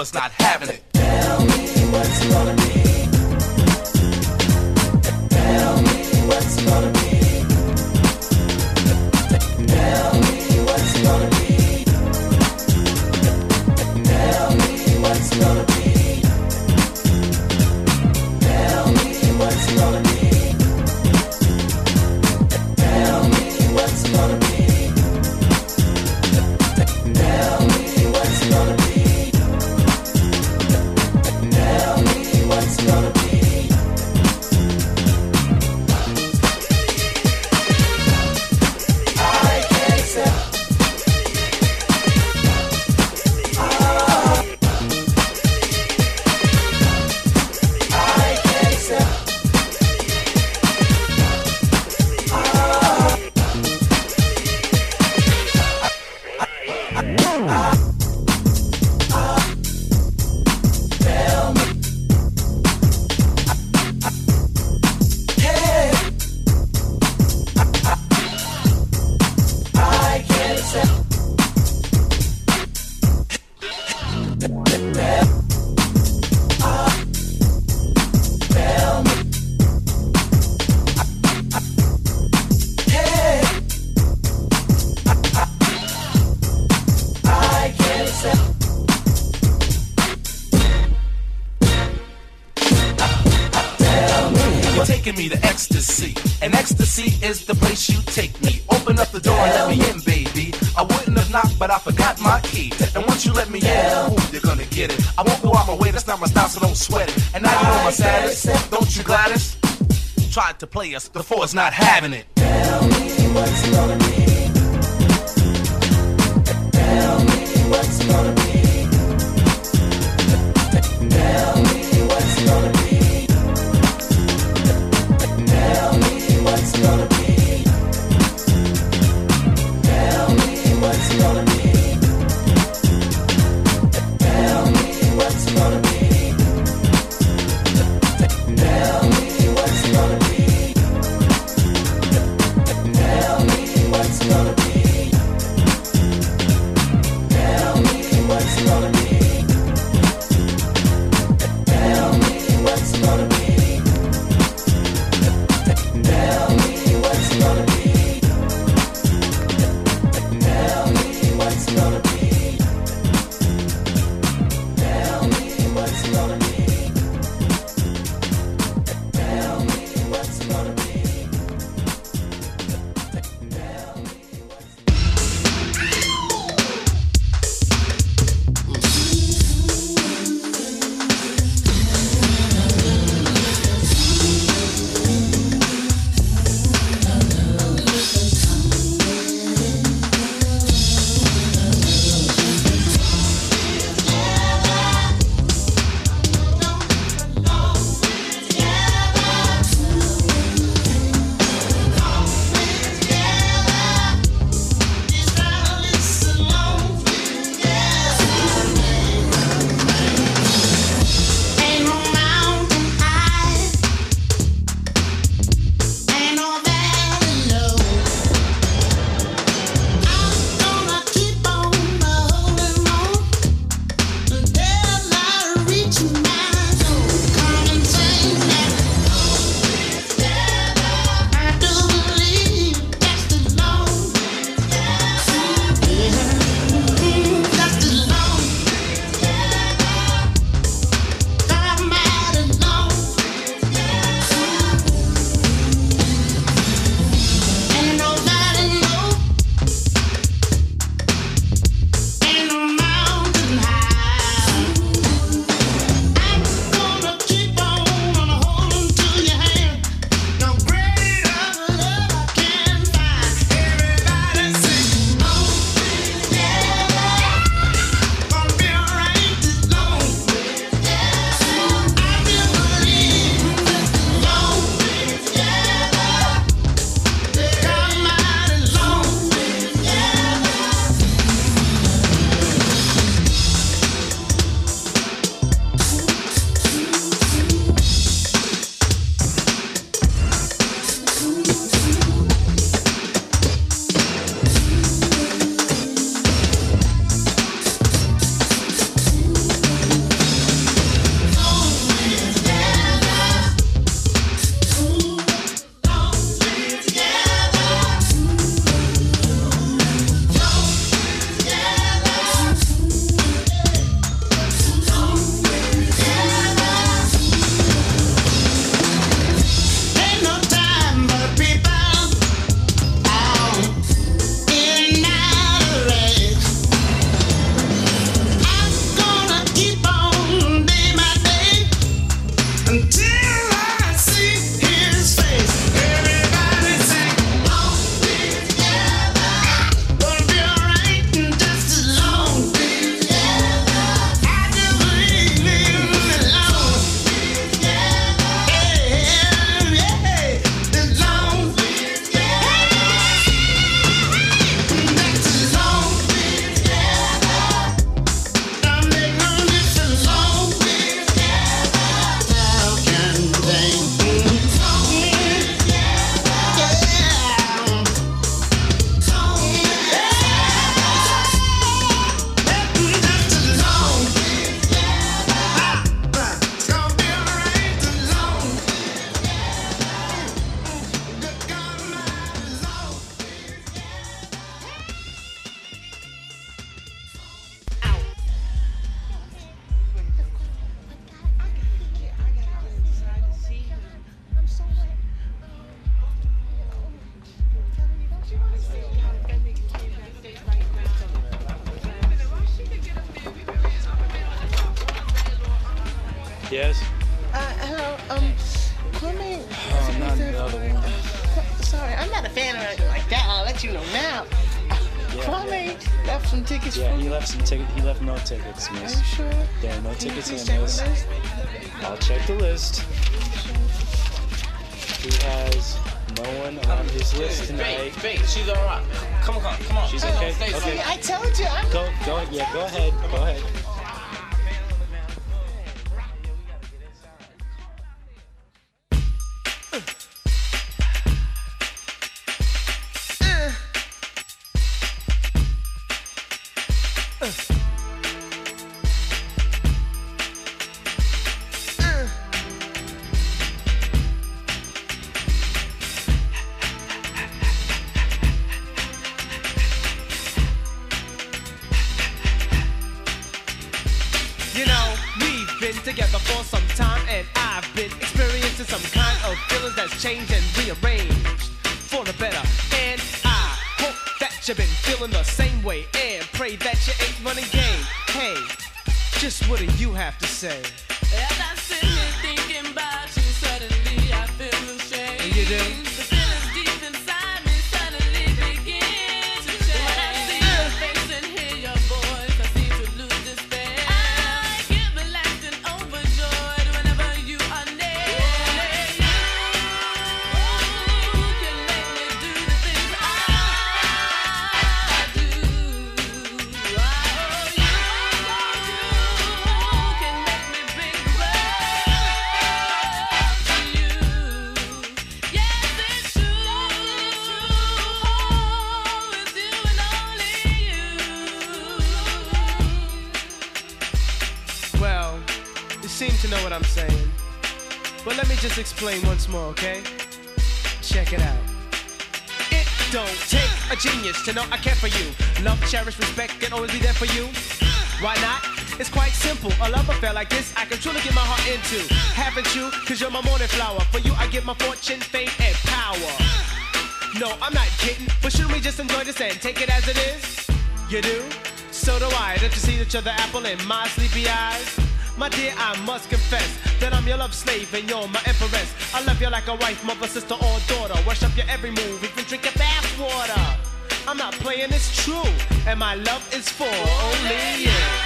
it's not having it. the four's not having it. Yes. Uh, hello, um, Plummy. Oh, not the other one. Sorry, I'm not a fan or anything like that. I'll let you know now. Yeah. Plummy left some tickets Yeah, for he left some tickets. He left no tickets, miss. Are you sure? There are no Can tickets in this. the list? I'll check the list. He has no one on his list tonight. Big, big, she's alright. Come on, come on, come on. She's okay, okay. See, I told you, I'm Go, go, yeah, go ahead, go ahead. Explain once more, okay? Check it out. It don't take a genius to know I care for you. Love, cherish, respect, and always be there for you. Why not? It's quite simple. A love affair like this, I can truly get my heart into. Haven't you? Cause you're my morning flower. For you, I give my fortune, fame, and power. No, I'm not kidding. But shouldn't we just enjoy this and take it as it is? You do? So do I. Don't you see each other apple in my sleepy eyes? My dear, I must confess that I'm your love slave and you're my empress. I love you like a wife, mother, sister, or daughter. Worship your every move, even drink your bath water. I'm not playing, it's true. And my love is for only you. You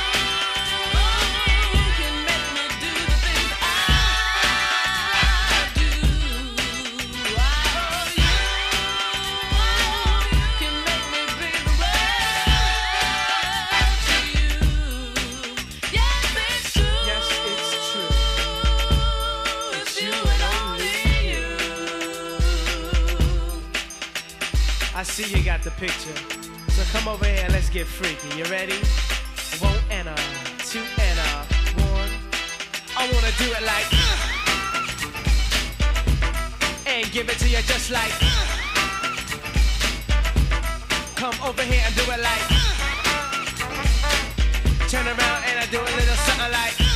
I see you got the picture. So come over here let's get freaky. You ready? And a, two and a, one. I wanna do it like. And give it to you just like. Come over here and do it like. Turn around and I do a little something like.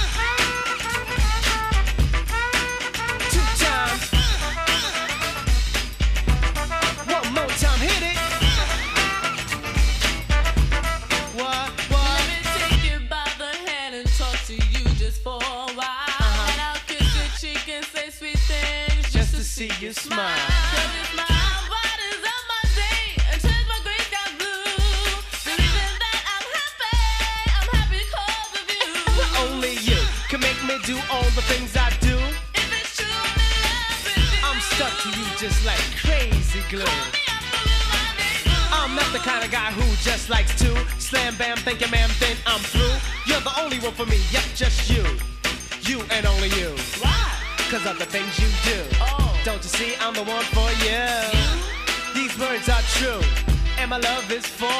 My for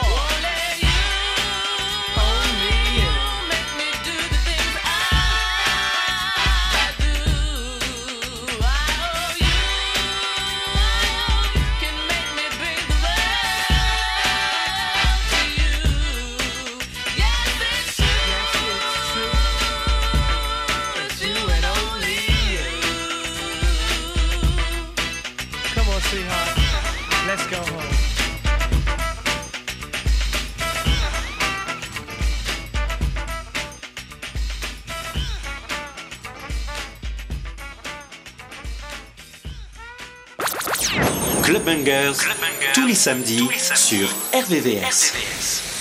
tous les samedis sur RVVS.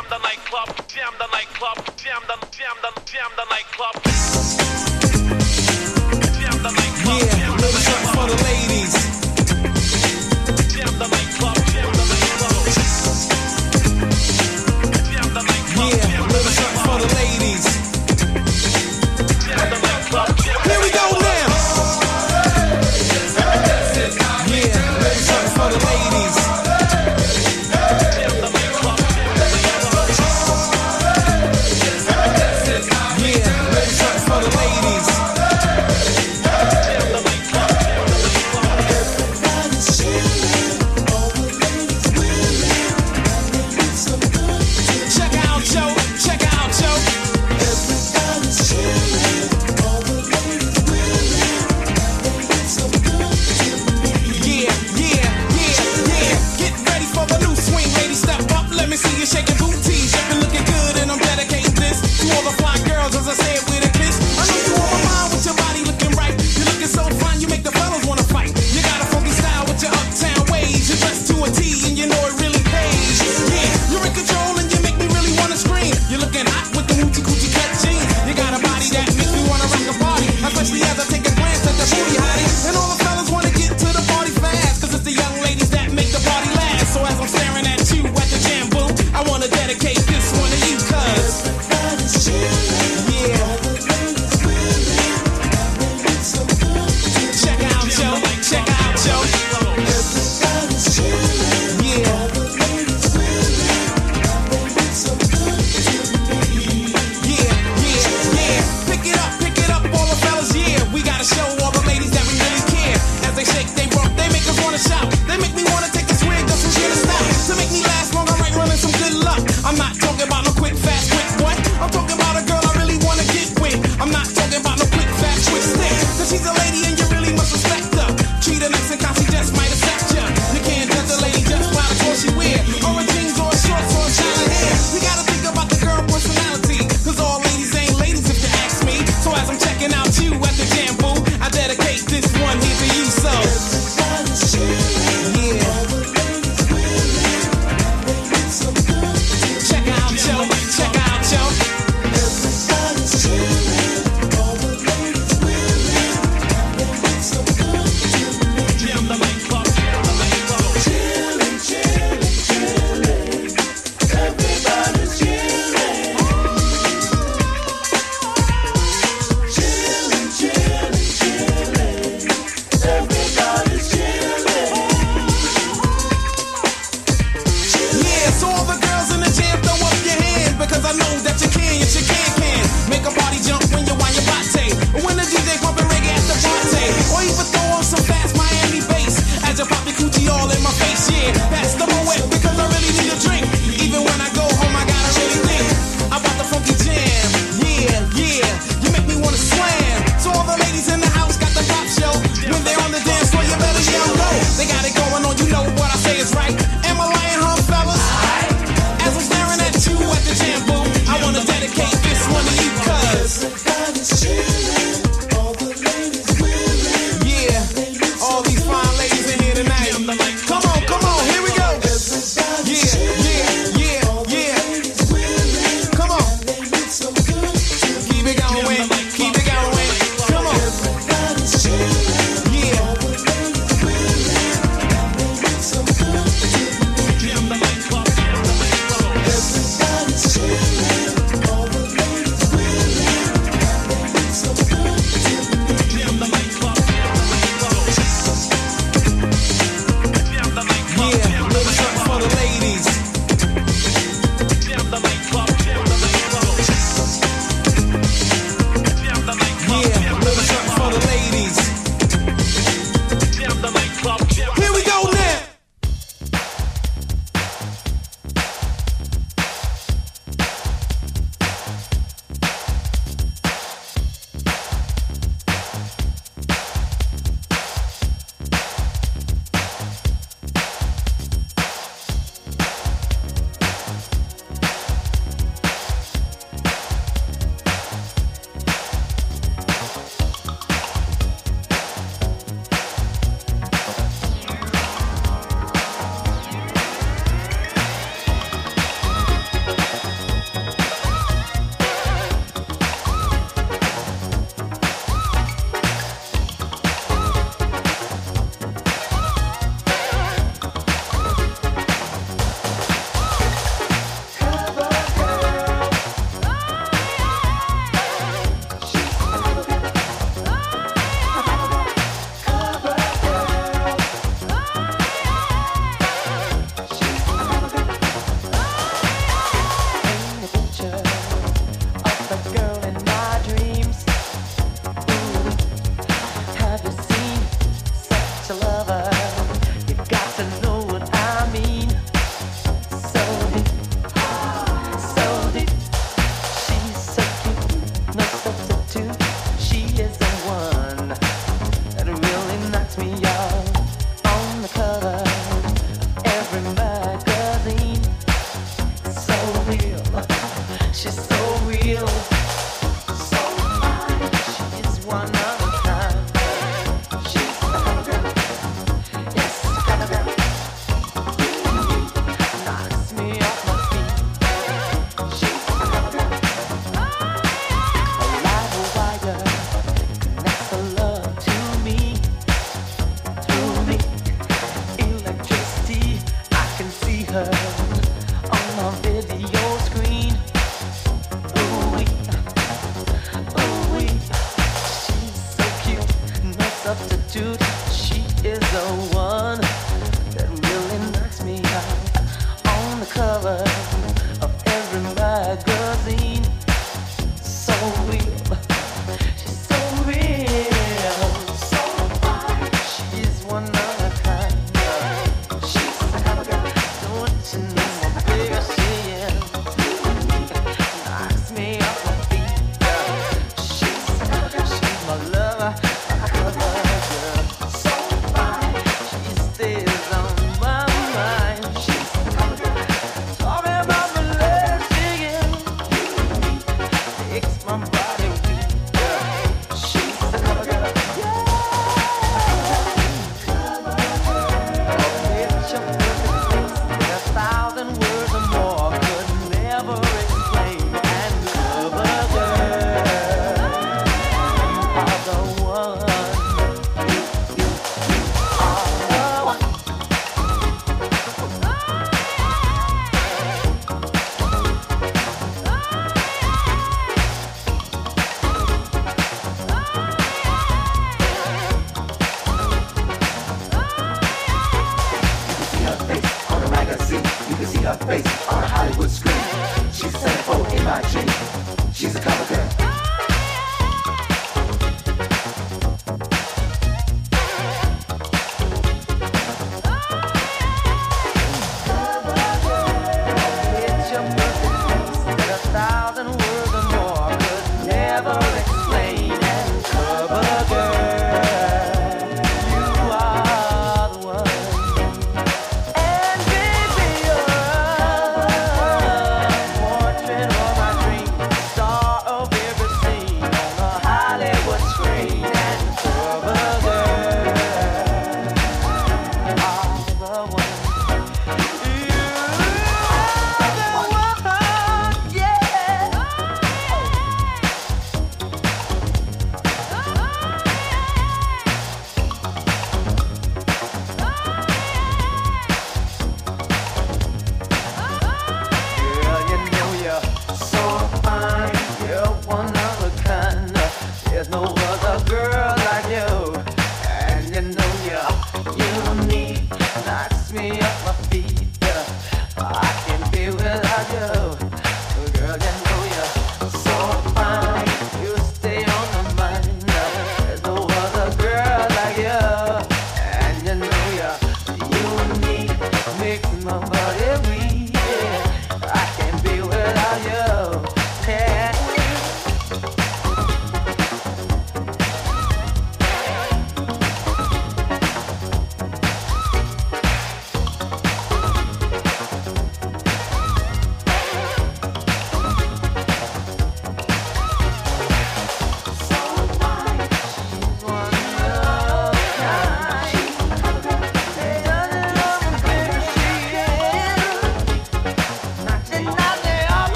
jam the nightclub, jam the nightclub, jam the jam the jam the nightclub. Jam the nightclub. Yeah, jam little something for the ladies. Jam the nightclub, jam the nightclub. Jam the nightclub. Yeah, little something for the ladies.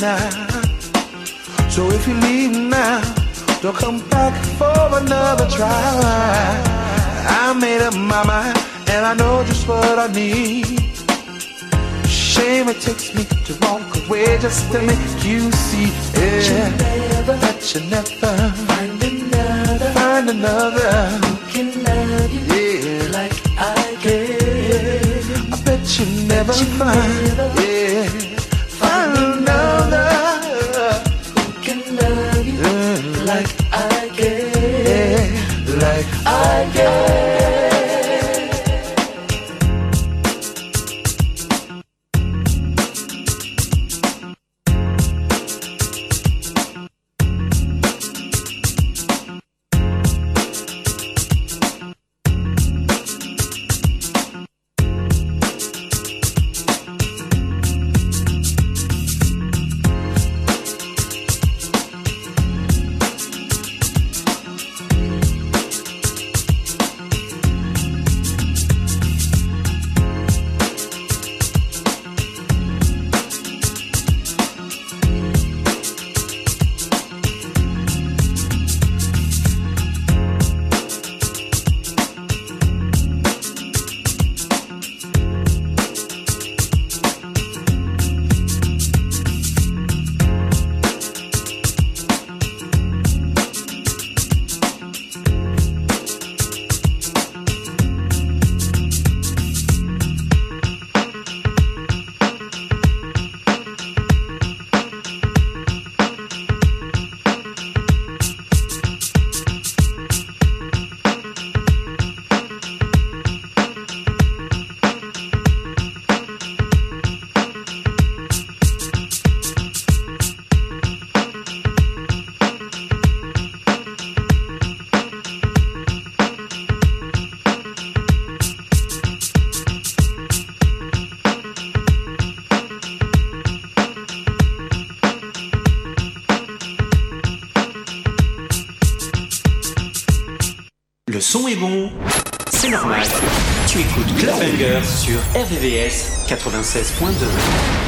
So if you leave now, don't come back for another try. I made up my mind, and I know just what I need. Shame it takes me to walk away just to make you see it. Yeah, that you never find another, find another who can love you yeah. like I can. I bet you never bet you find. Never. Yeah. again. sur RVVS 96.2.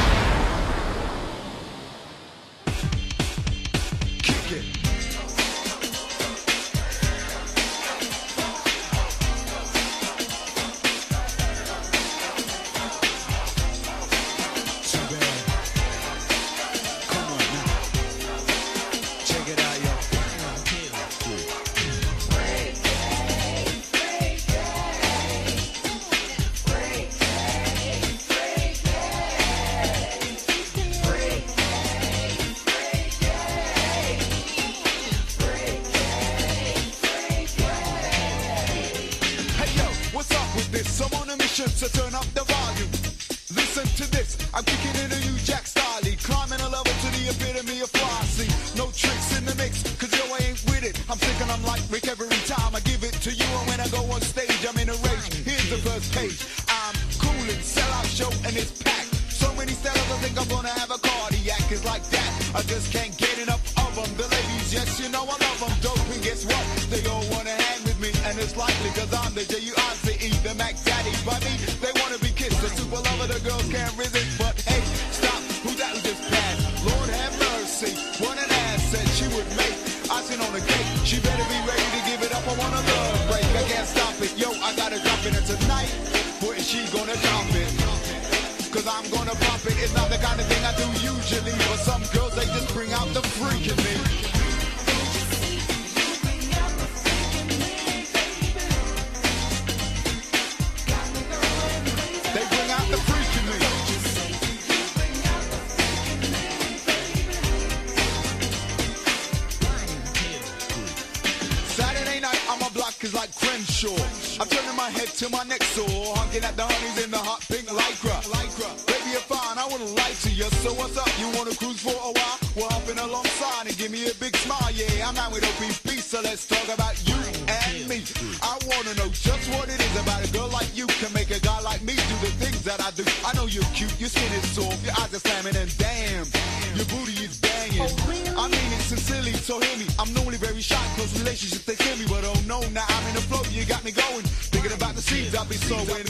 But hey, stop. That? Lord have mercy. What an she would make. I on the gate. She better be ready to give it up. I want a love break. I can't stop it. Yo, so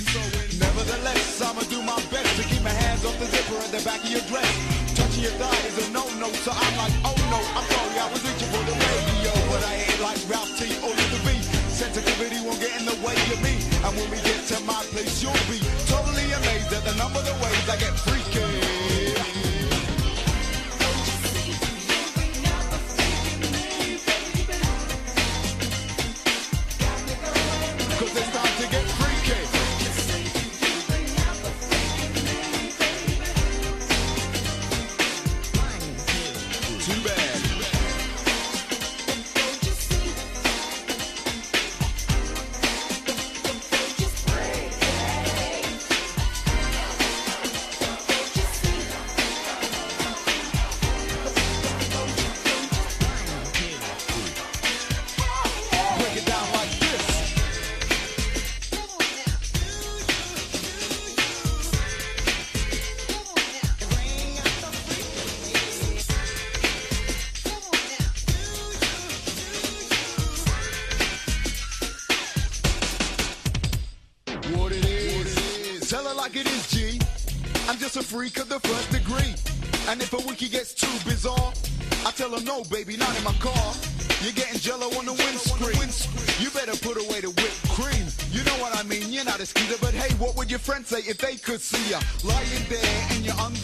freak of the first degree. And if a wiki gets too bizarre, I tell her no, baby, not in my car. You're getting jello on the windscreen. You better put away the whipped cream. You know what I mean? You're not a skeeter, but hey, what would your friends say if they could see you lying there and you're?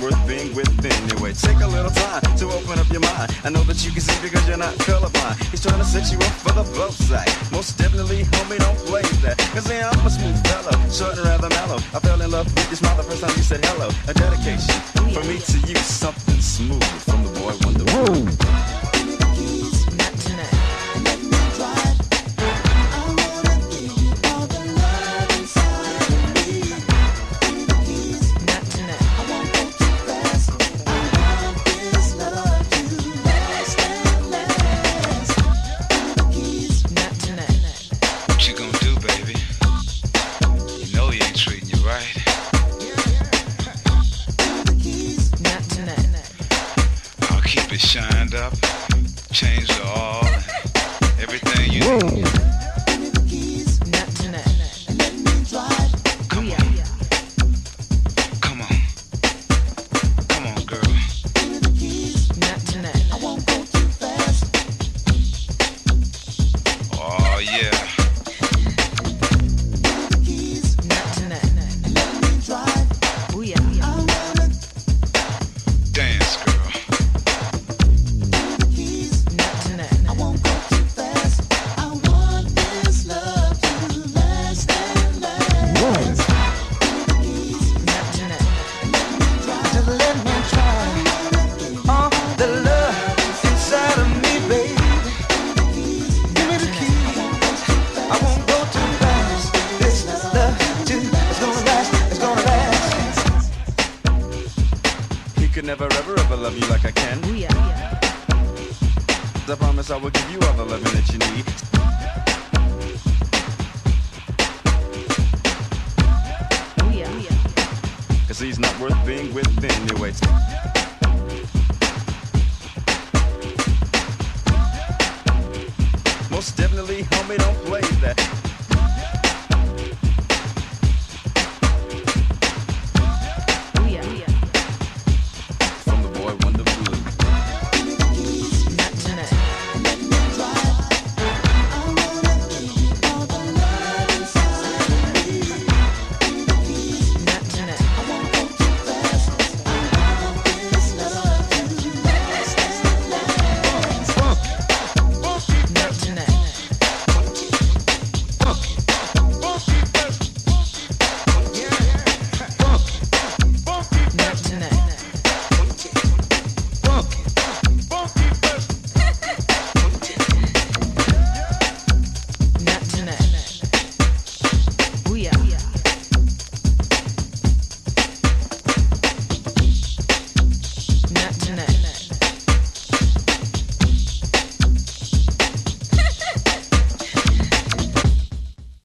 worth being with anyway. Take a little time to open up your mind. I know that you can